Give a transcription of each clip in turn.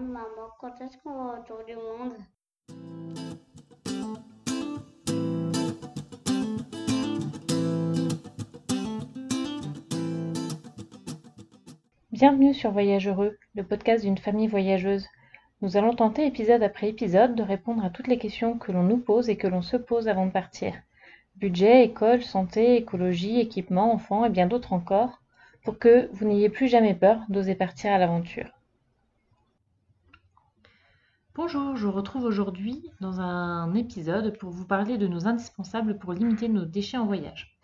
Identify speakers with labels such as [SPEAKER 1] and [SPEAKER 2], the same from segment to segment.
[SPEAKER 1] maman. Quand est-ce qu'on va autour du monde?
[SPEAKER 2] Bienvenue sur Voyage Heureux, le podcast d'une famille voyageuse. Nous allons tenter épisode après épisode de répondre à toutes les questions que l'on nous pose et que l'on se pose avant de partir. Budget, école, santé, écologie, équipement, enfants et bien d'autres encore, pour que vous n'ayez plus jamais peur d'oser partir à l'aventure. Bonjour, je retrouve aujourd'hui dans un épisode pour vous parler de nos indispensables pour limiter nos déchets en voyage.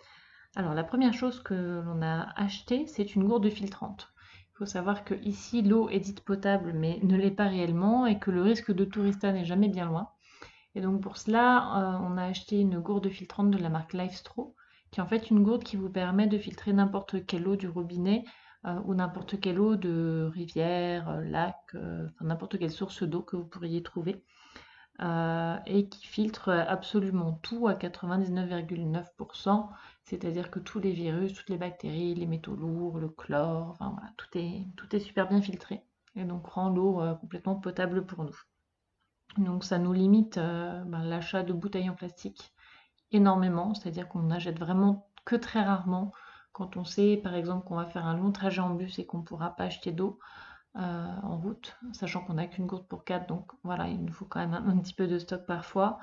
[SPEAKER 2] Alors la première chose que l'on a acheté, c'est une gourde filtrante. Il faut savoir que ici l'eau est dite potable mais ne l'est pas réellement et que le risque de tourista n'est jamais bien loin. Et donc pour cela, euh, on a acheté une gourde filtrante de la marque Lifestro, qui est en fait une gourde qui vous permet de filtrer n'importe quelle eau du robinet ou n'importe quelle eau de rivière, euh, lac, enfin n'importe quelle source d'eau que vous pourriez trouver. et qui filtre absolument tout à 99,9%, c'est-à-dire que tous les virus, toutes les bactéries, les métaux lourds, le chlore, enfin voilà, tout est, tout est super bien filtré et donc rend l'eau complètement potable pour nous. Donc ça nous limite euh, ben, l'achat de bouteilles en plastique énormément, c'est-à-dire qu'on n'achète vraiment que très rarement quand on sait par exemple qu'on va faire un long trajet en bus et qu'on ne pourra pas acheter d'eau euh, en route, sachant qu'on n'a qu'une gourde pour 4, donc voilà, il nous faut quand même un, petit peu de stock parfois.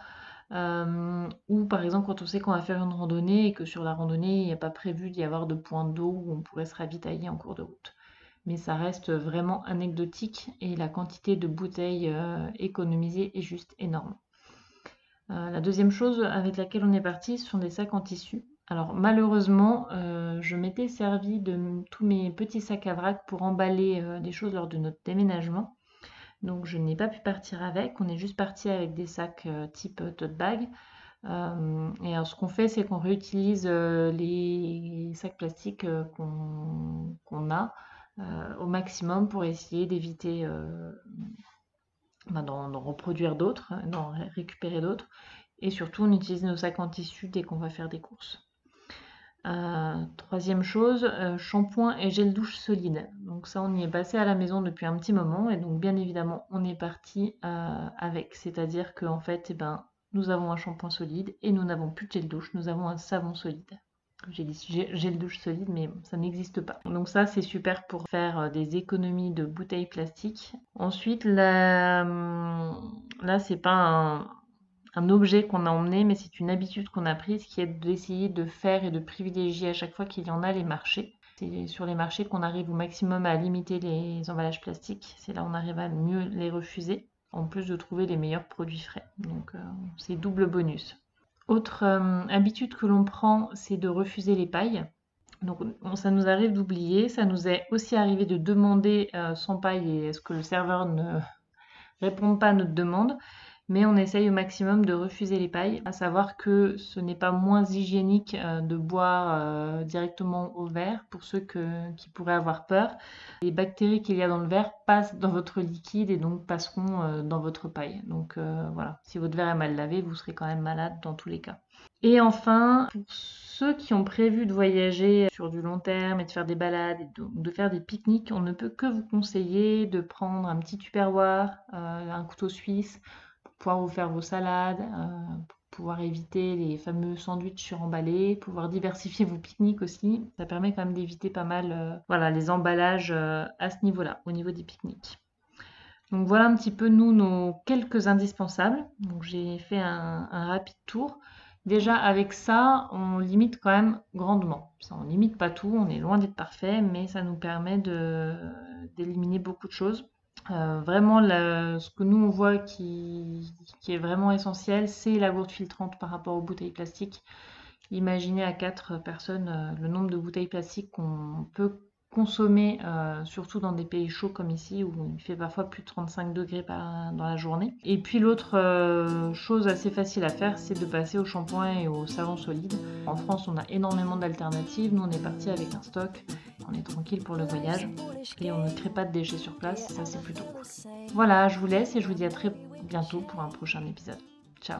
[SPEAKER 2] Euh, ou par exemple quand on sait qu'on va faire une randonnée et que sur la randonnée il n'y a pas prévu d'y avoir de point d'eau où on pourrait se ravitailler en cours de route mais ça reste vraiment anecdotique et la quantité de bouteilles euh, économisées est juste énorme. La deuxième chose avec laquelle on est parti, ce sont des sacs en tissu. Alors malheureusement, euh, je m'étais servi de tous mes petits sacs à vrac pour emballer des choses lors de notre déménagement. Donc je n'ai pas pu partir avec, on est juste parti avec des sacs type tote bag. et alors ce qu'on fait, c'est qu'on réutilise les sacs plastiques qu'on a euh, au maximum pour essayer d'éviter euh, ben, d'en reproduire d'autres, hein, d'en récupérer d'autres. Et surtout, on utilise nos sacs en tissu dès qu'on va faire des courses. Euh, troisième chose, shampoing et gel douche solide. Donc ça, on y est passé à la maison depuis un petit moment et donc bien évidemment, on est parti avec. C'est-à-dire qu'en fait, eh ben, nous avons un shampoing solide et nous n'avons plus de gel douche, nous avons un savon solide. J'ai dit gel douche solide, mais ça n'existe pas. Donc ça, c'est super pour faire euh, des économies de bouteilles plastiques. Ensuite, hum, là c'est pas un, objet qu'on a emmené, mais c'est une habitude qu'on a prise qui est d'essayer de faire et de privilégier à chaque fois qu'il y en a les marchés. C'est sur les marchés qu'on arrive au maximum à limiter les emballages plastiques. C'est là où on arrive à mieux les refuser, en plus de trouver les meilleurs produits frais. Donc euh, c'est double bonus. Autre euh, habitude que l'on prend, c'est de refuser les pailles. Donc ça nous arrive d'oublier, ça nous est aussi arrivé de demander euh, sans paille et est-ce que le serveur ne répond pas à notre demande mais on essaye au maximum de refuser les pailles, à savoir que ce n'est pas moins hygiénique euh, de boire euh, directement au verre pour ceux qui pourraient avoir peur. Les bactéries qu'il y a dans le verre passent dans votre liquide et donc passeront euh, dans votre paille. Donc voilà, si votre verre est mal lavé, vous serez quand même malade dans tous les cas. Et enfin, pour ceux qui ont prévu de voyager sur du long terme et de faire des balades et de, faire des pique-niques, on ne peut que vous conseiller de prendre un petit tupperware, un couteau suisse, pouvoir vous faire vos salades, euh, pouvoir éviter les fameux sandwichs suremballés, pouvoir diversifier vos pique-niques aussi. Ça permet quand même d'éviter pas mal euh, voilà, les emballages euh, à ce niveau-là, au niveau des pique-niques. Donc voilà un petit peu nous nos quelques indispensables. J'ai fait un, rapide tour. Déjà avec ça, on limite quand même grandement. Ça, on limite pas tout, on est loin d'être parfait, mais ça nous permet d'éliminer beaucoup de choses. Euh, vraiment, ce que nous on voit qui, est vraiment essentiel, c'est la gourde filtrante par rapport aux bouteilles plastiques. Imaginez à 4 personnes euh, le nombre de bouteilles plastiques qu'on peut consommer, euh, surtout dans des pays chauds comme ici, où il fait parfois plus de 35 degrés dans la journée. Et puis l'autre euh, chose assez facile à faire, c'est de passer au shampoing et au savon solide. En France, on a énormément d'alternatives. Nous, on est parti avec un stock. On est tranquille pour le voyage et on ne crée pas de déchets sur place. Ça, c'est plutôt cool. Voilà, je vous laisse et je vous dis à très bientôt pour un prochain épisode. Ciao